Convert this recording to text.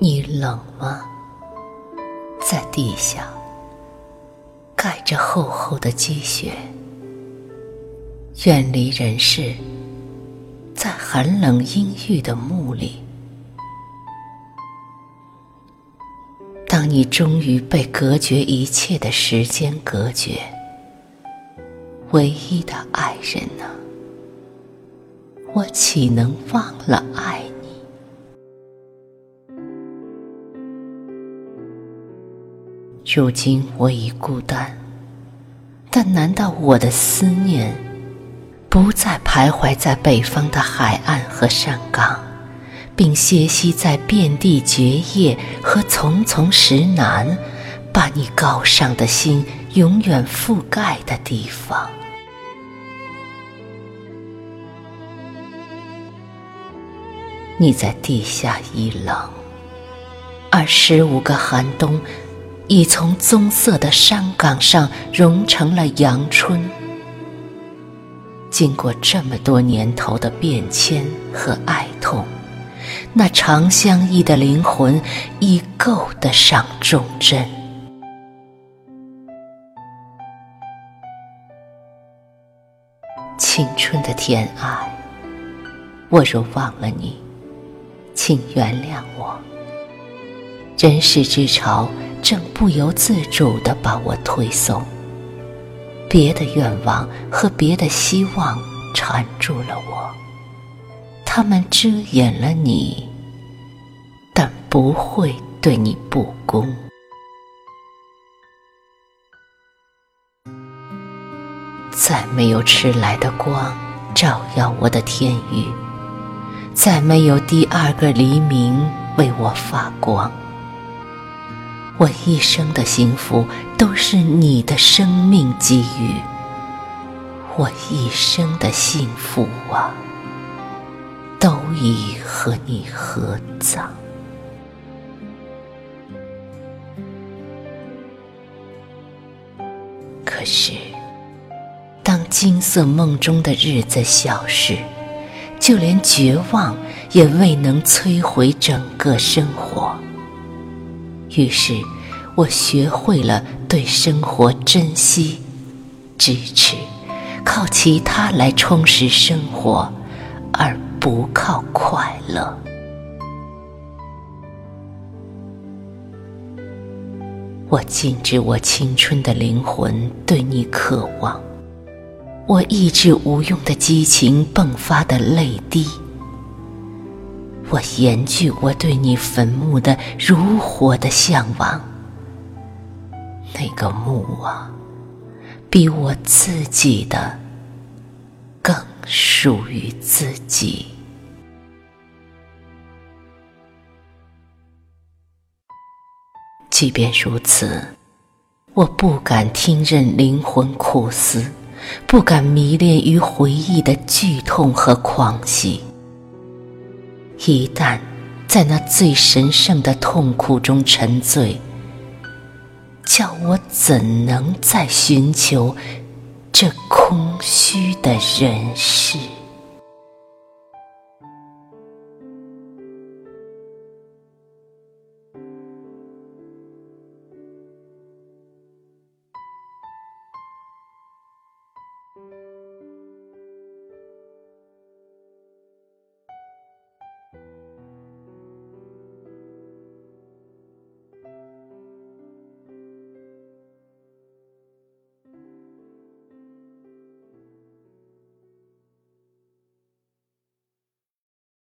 你冷吗？在地下，盖着厚厚的积雪，远离人世，在寒冷阴郁的墓里。当你终于被隔绝一切的时间隔绝，唯一的爱人呢？我岂能忘了爱你？如今我已孤单，但难道我的思念不再徘徊在北方的海岸和山岗，并歇息在遍地绝叶和丛丛石楠，把你高尚的心永远覆盖的地方？你在地下一冷，而十五个寒冬已从棕色的山岗上融成了阳春。经过这么多年头的变迁和哀痛，那长相依的灵魂已够得上忠贞。青春的甜爱，我若忘了你。请原谅我，人世之潮正不由自主地把我推送，别的愿望和别的希望缠住了我，他们遮掩了你，但不会对你不公。再没有迟来的光照耀我的天宇。再没有第二个黎明为我发光，我一生的幸福都是你的生命给予，我一生的幸福啊，都已和你合葬。可是，当金色梦中的日子消逝。就连绝望也未能摧毁整个生活。于是，我学会了对生活珍惜、支持，靠其他来充实生活，而不靠快乐。我禁止我青春的灵魂对你渴望。我抑制无用的激情迸发的泪滴，我严拒我对你坟墓的如火的向往。那个墓啊，比我自己的更属于自己。即便如此，我不敢听任灵魂苦思。不敢迷恋于回忆的剧痛和狂喜，一旦在那最神圣的痛苦中沉醉，叫我怎能再寻求这空虚的人世？